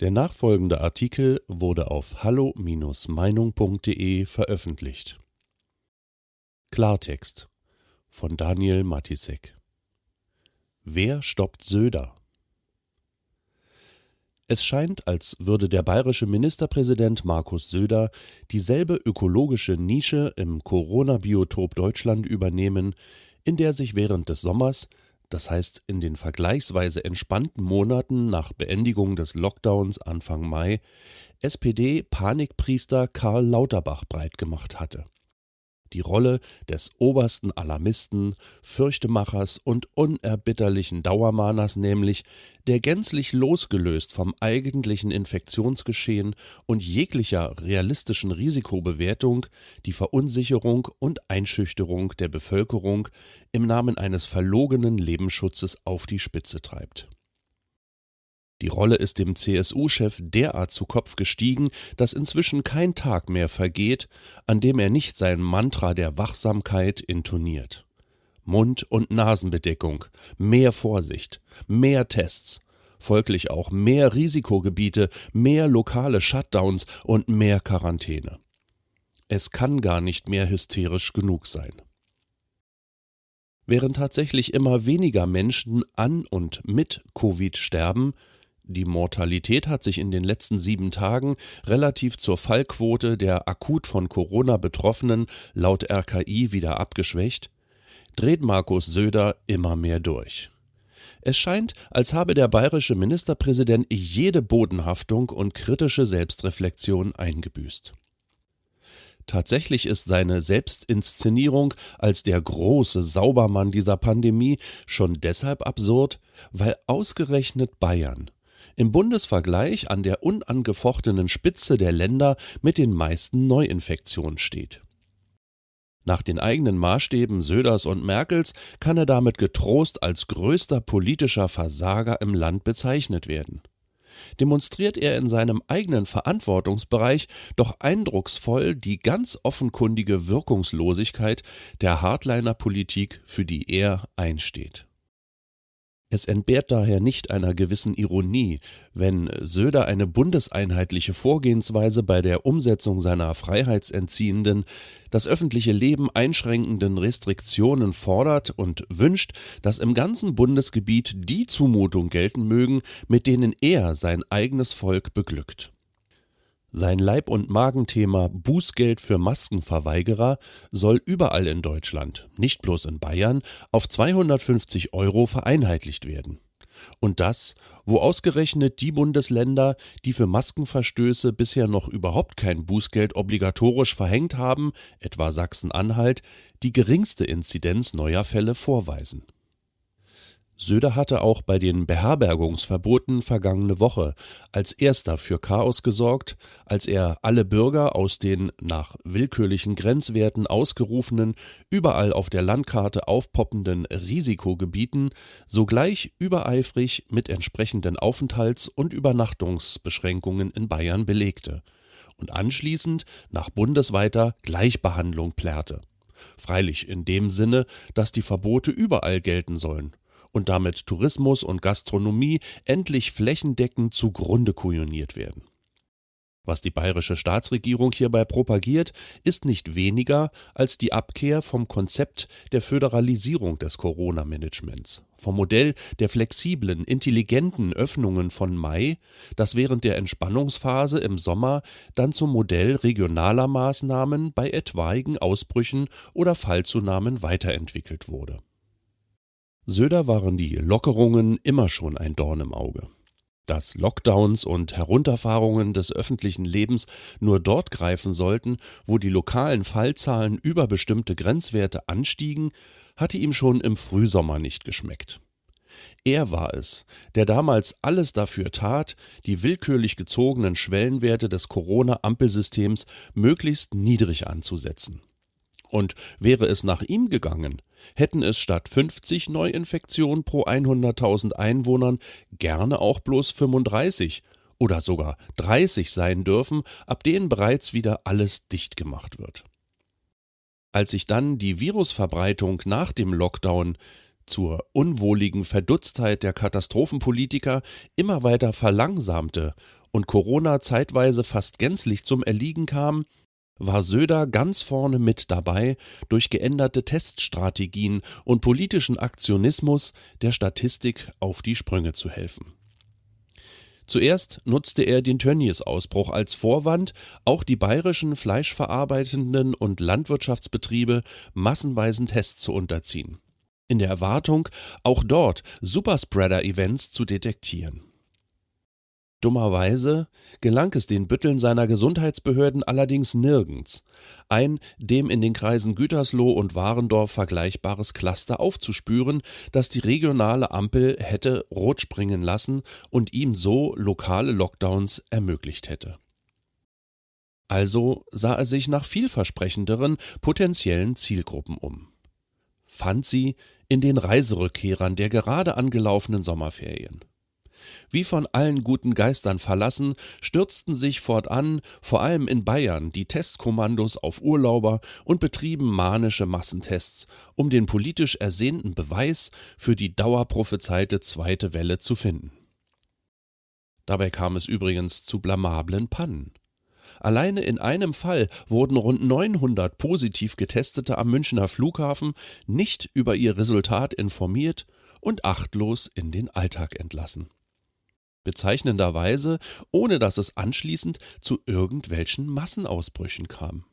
Der nachfolgende Artikel wurde auf hallo-meinung.de veröffentlicht. Klartext von Daniel Matisek Wer stoppt Söder? Es scheint, als würde der bayerische Ministerpräsident Markus Söder dieselbe ökologische Nische im Corona-Biotop Deutschland übernehmen, in der sich während des Sommers das heißt in den vergleichsweise entspannten Monaten nach Beendigung des Lockdowns Anfang Mai, SPD-Panikpriester Karl Lauterbach breitgemacht hatte die Rolle des obersten Alarmisten, Fürchtemachers und unerbitterlichen Dauermahners nämlich, der gänzlich losgelöst vom eigentlichen Infektionsgeschehen und jeglicher realistischen Risikobewertung die Verunsicherung und Einschüchterung der Bevölkerung im Namen eines verlogenen Lebensschutzes auf die Spitze treibt die Rolle ist dem CSU-Chef derart zu Kopf gestiegen, dass inzwischen kein Tag mehr vergeht, an dem er nicht sein Mantra der Wachsamkeit intoniert. Mund- und Nasenbedeckung, mehr Vorsicht, mehr Tests, folglich auch mehr Risikogebiete, mehr lokale Shutdowns und mehr Quarantäne. Es kann gar nicht mehr hysterisch genug sein. Während tatsächlich immer weniger Menschen an und mit Covid sterben, die Mortalität hat sich in den letzten sieben Tagen relativ zur Fallquote der akut von Corona Betroffenen laut RKI wieder abgeschwächt, dreht Markus Söder immer mehr durch. Es scheint, als habe der bayerische Ministerpräsident jede Bodenhaftung und kritische Selbstreflexion eingebüßt. Tatsächlich ist seine Selbstinszenierung als der große Saubermann dieser Pandemie schon deshalb absurd, weil ausgerechnet Bayern, im Bundesvergleich an der unangefochtenen Spitze der Länder mit den meisten Neuinfektionen steht. Nach den eigenen Maßstäben Söders und Merkels kann er damit getrost als größter politischer Versager im Land bezeichnet werden. Demonstriert er in seinem eigenen Verantwortungsbereich doch eindrucksvoll die ganz offenkundige Wirkungslosigkeit der Hardliner-Politik, für die er einsteht. Es entbehrt daher nicht einer gewissen Ironie, wenn Söder eine bundeseinheitliche Vorgehensweise bei der Umsetzung seiner freiheitsentziehenden, das öffentliche Leben einschränkenden Restriktionen fordert und wünscht, dass im ganzen Bundesgebiet die Zumutung gelten mögen, mit denen er sein eigenes Volk beglückt. Sein Leib- und Magenthema Bußgeld für Maskenverweigerer soll überall in Deutschland, nicht bloß in Bayern, auf 250 Euro vereinheitlicht werden. Und das, wo ausgerechnet die Bundesländer, die für Maskenverstöße bisher noch überhaupt kein Bußgeld obligatorisch verhängt haben, etwa Sachsen-Anhalt, die geringste Inzidenz neuer Fälle vorweisen. Söder hatte auch bei den Beherbergungsverboten vergangene Woche als erster für Chaos gesorgt, als er alle Bürger aus den nach willkürlichen Grenzwerten ausgerufenen, überall auf der Landkarte aufpoppenden Risikogebieten sogleich übereifrig mit entsprechenden Aufenthalts- und Übernachtungsbeschränkungen in Bayern belegte und anschließend nach bundesweiter Gleichbehandlung plärrte. Freilich in dem Sinne, dass die Verbote überall gelten sollen und damit Tourismus und Gastronomie endlich flächendeckend zugrunde kujoniert werden. Was die bayerische Staatsregierung hierbei propagiert, ist nicht weniger als die Abkehr vom Konzept der Föderalisierung des Corona-Managements, vom Modell der flexiblen, intelligenten Öffnungen von Mai, das während der Entspannungsphase im Sommer dann zum Modell regionaler Maßnahmen bei etwaigen Ausbrüchen oder Fallzunahmen weiterentwickelt wurde. Söder waren die Lockerungen immer schon ein Dorn im Auge. Dass Lockdowns und Herunterfahrungen des öffentlichen Lebens nur dort greifen sollten, wo die lokalen Fallzahlen über bestimmte Grenzwerte anstiegen, hatte ihm schon im Frühsommer nicht geschmeckt. Er war es, der damals alles dafür tat, die willkürlich gezogenen Schwellenwerte des Corona-Ampelsystems möglichst niedrig anzusetzen. Und wäre es nach ihm gegangen, hätten es statt 50 Neuinfektionen pro 100.000 Einwohnern gerne auch bloß 35 oder sogar 30 sein dürfen, ab denen bereits wieder alles dicht gemacht wird. Als sich dann die Virusverbreitung nach dem Lockdown zur unwohligen Verdutztheit der Katastrophenpolitiker immer weiter verlangsamte und Corona zeitweise fast gänzlich zum Erliegen kam, war Söder ganz vorne mit dabei, durch geänderte Teststrategien und politischen Aktionismus der Statistik auf die Sprünge zu helfen. Zuerst nutzte er den Tönnies-Ausbruch als Vorwand, auch die bayerischen fleischverarbeitenden und Landwirtschaftsbetriebe massenweisen Tests zu unterziehen. In der Erwartung, auch dort Superspreader-Events zu detektieren. Dummerweise gelang es den Bütteln seiner Gesundheitsbehörden allerdings nirgends, ein dem in den Kreisen Gütersloh und Warendorf vergleichbares Cluster aufzuspüren, das die regionale Ampel hätte rot springen lassen und ihm so lokale Lockdowns ermöglicht hätte. Also sah er sich nach vielversprechenderen potenziellen Zielgruppen um. Fand sie in den Reiserückkehrern der gerade angelaufenen Sommerferien. Wie von allen guten Geistern verlassen, stürzten sich fortan, vor allem in Bayern, die Testkommandos auf Urlauber und betrieben manische Massentests, um den politisch ersehnten Beweis für die dauerprophezeite zweite Welle zu finden. Dabei kam es übrigens zu blamablen Pannen. Alleine in einem Fall wurden rund 900 positiv Getestete am Münchner Flughafen nicht über ihr Resultat informiert und achtlos in den Alltag entlassen bezeichnenderweise ohne dass es anschließend zu irgendwelchen Massenausbrüchen kam.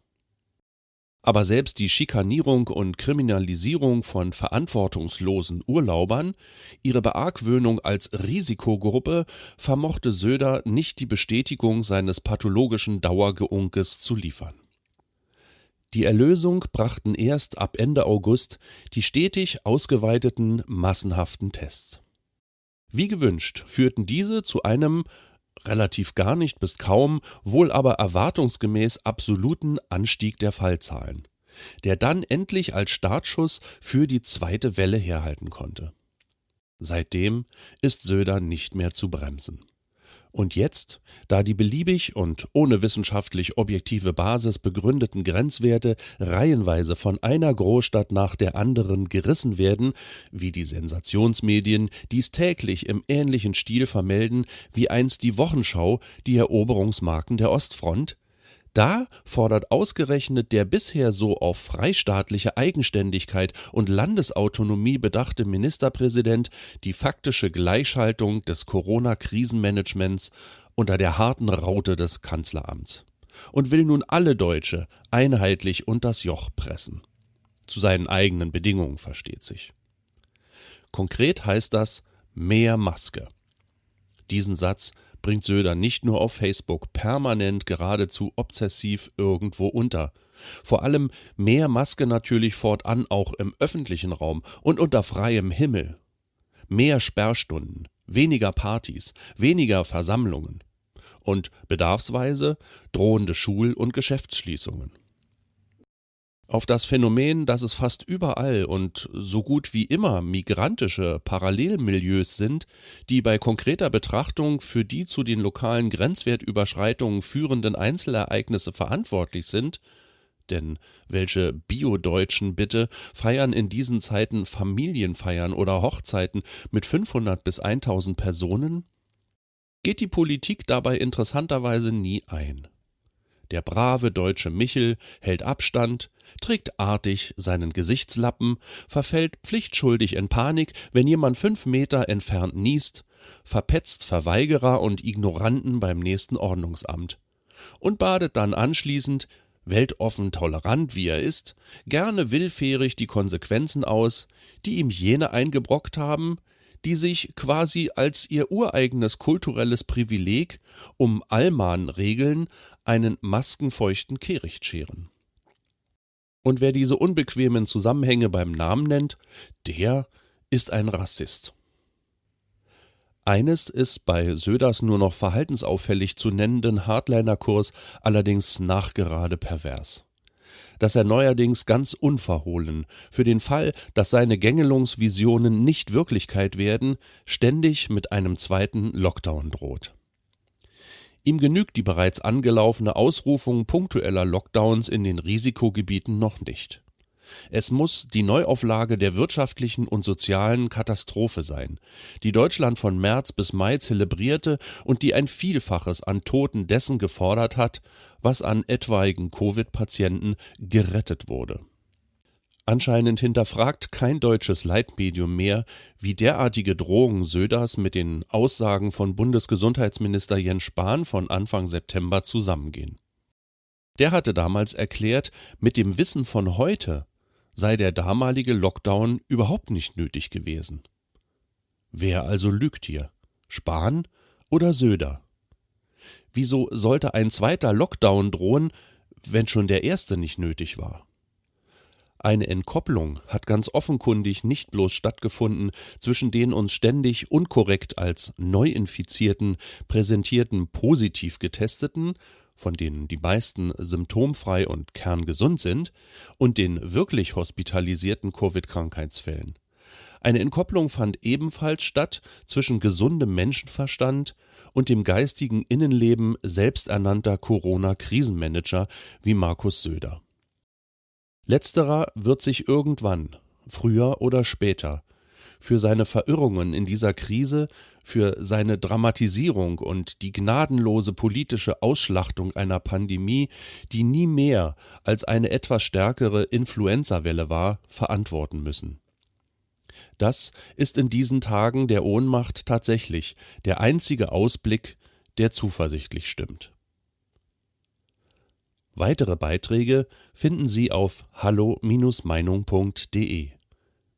Aber selbst die Schikanierung und Kriminalisierung von verantwortungslosen Urlaubern, ihre Beargwöhnung als Risikogruppe vermochte Söder nicht die Bestätigung seines pathologischen Dauergeunkes zu liefern. Die Erlösung brachten erst ab Ende August die stetig ausgeweiteten massenhaften Tests. Wie gewünscht führten diese zu einem relativ gar nicht bis kaum, wohl aber erwartungsgemäß absoluten Anstieg der Fallzahlen, der dann endlich als Startschuss für die zweite Welle herhalten konnte. Seitdem ist Söder nicht mehr zu bremsen. Und jetzt, da die beliebig und ohne wissenschaftlich objektive Basis begründeten Grenzwerte reihenweise von einer Großstadt nach der anderen gerissen werden, wie die Sensationsmedien dies täglich im ähnlichen Stil vermelden wie einst die Wochenschau die Eroberungsmarken der Ostfront, da fordert ausgerechnet der bisher so auf freistaatliche Eigenständigkeit und Landesautonomie bedachte Ministerpräsident die faktische Gleichschaltung des Corona-Krisenmanagements unter der harten Raute des Kanzleramts und will nun alle Deutsche einheitlich unters Joch pressen. Zu seinen eigenen Bedingungen versteht sich. Konkret heißt das mehr Maske. Diesen Satz bringt Söder nicht nur auf Facebook permanent geradezu obsessiv irgendwo unter. Vor allem mehr Maske natürlich fortan auch im öffentlichen Raum und unter freiem Himmel. Mehr Sperrstunden, weniger Partys, weniger Versammlungen und bedarfsweise drohende Schul- und Geschäftsschließungen. Auf das Phänomen, dass es fast überall und so gut wie immer migrantische Parallelmilieus sind, die bei konkreter Betrachtung für die zu den lokalen Grenzwertüberschreitungen führenden Einzelereignisse verantwortlich sind, denn welche Bio-Deutschen bitte feiern in diesen Zeiten Familienfeiern oder Hochzeiten mit 500 bis 1000 Personen? Geht die Politik dabei interessanterweise nie ein. Der brave deutsche Michel hält Abstand, trägt artig seinen Gesichtslappen, verfällt pflichtschuldig in Panik, wenn jemand fünf Meter entfernt niest, verpetzt Verweigerer und Ignoranten beim nächsten Ordnungsamt und badet dann anschließend, weltoffen tolerant wie er ist, gerne willfährig die Konsequenzen aus, die ihm jene eingebrockt haben, die sich quasi als ihr ureigenes kulturelles Privileg um Allmann-Regeln einen maskenfeuchten Kehricht scheren. Und wer diese unbequemen Zusammenhänge beim Namen nennt, der ist ein Rassist. Eines ist bei Söders nur noch verhaltensauffällig zu nennenden Hardliner-Kurs allerdings nachgerade pervers dass er neuerdings ganz unverhohlen, für den Fall, dass seine Gängelungsvisionen nicht Wirklichkeit werden, ständig mit einem zweiten Lockdown droht. Ihm genügt die bereits angelaufene Ausrufung punktueller Lockdowns in den Risikogebieten noch nicht. Es muss die Neuauflage der wirtschaftlichen und sozialen Katastrophe sein, die Deutschland von März bis Mai zelebrierte und die ein Vielfaches an Toten dessen gefordert hat, was an etwaigen Covid-Patienten gerettet wurde. Anscheinend hinterfragt kein deutsches Leitmedium mehr, wie derartige Drohungen Söders mit den Aussagen von Bundesgesundheitsminister Jens Spahn von Anfang September zusammengehen. Der hatte damals erklärt, mit dem Wissen von heute sei der damalige Lockdown überhaupt nicht nötig gewesen. Wer also lügt hier? Spahn oder Söder? Wieso sollte ein zweiter Lockdown drohen, wenn schon der erste nicht nötig war? Eine Entkopplung hat ganz offenkundig nicht bloß stattgefunden zwischen den uns ständig unkorrekt als Neuinfizierten präsentierten positiv getesteten, von denen die meisten symptomfrei und kerngesund sind, und den wirklich hospitalisierten Covid-Krankheitsfällen. Eine Entkopplung fand ebenfalls statt zwischen gesundem Menschenverstand und dem geistigen Innenleben selbsternannter Corona-Krisenmanager wie Markus Söder. Letzterer wird sich irgendwann, früher oder später, für seine Verirrungen in dieser Krise, für seine Dramatisierung und die gnadenlose politische Ausschlachtung einer Pandemie, die nie mehr als eine etwas stärkere Influenzawelle war, verantworten müssen. Das ist in diesen Tagen der Ohnmacht tatsächlich der einzige Ausblick, der zuversichtlich stimmt. Weitere Beiträge finden Sie auf hallo-meinung.de.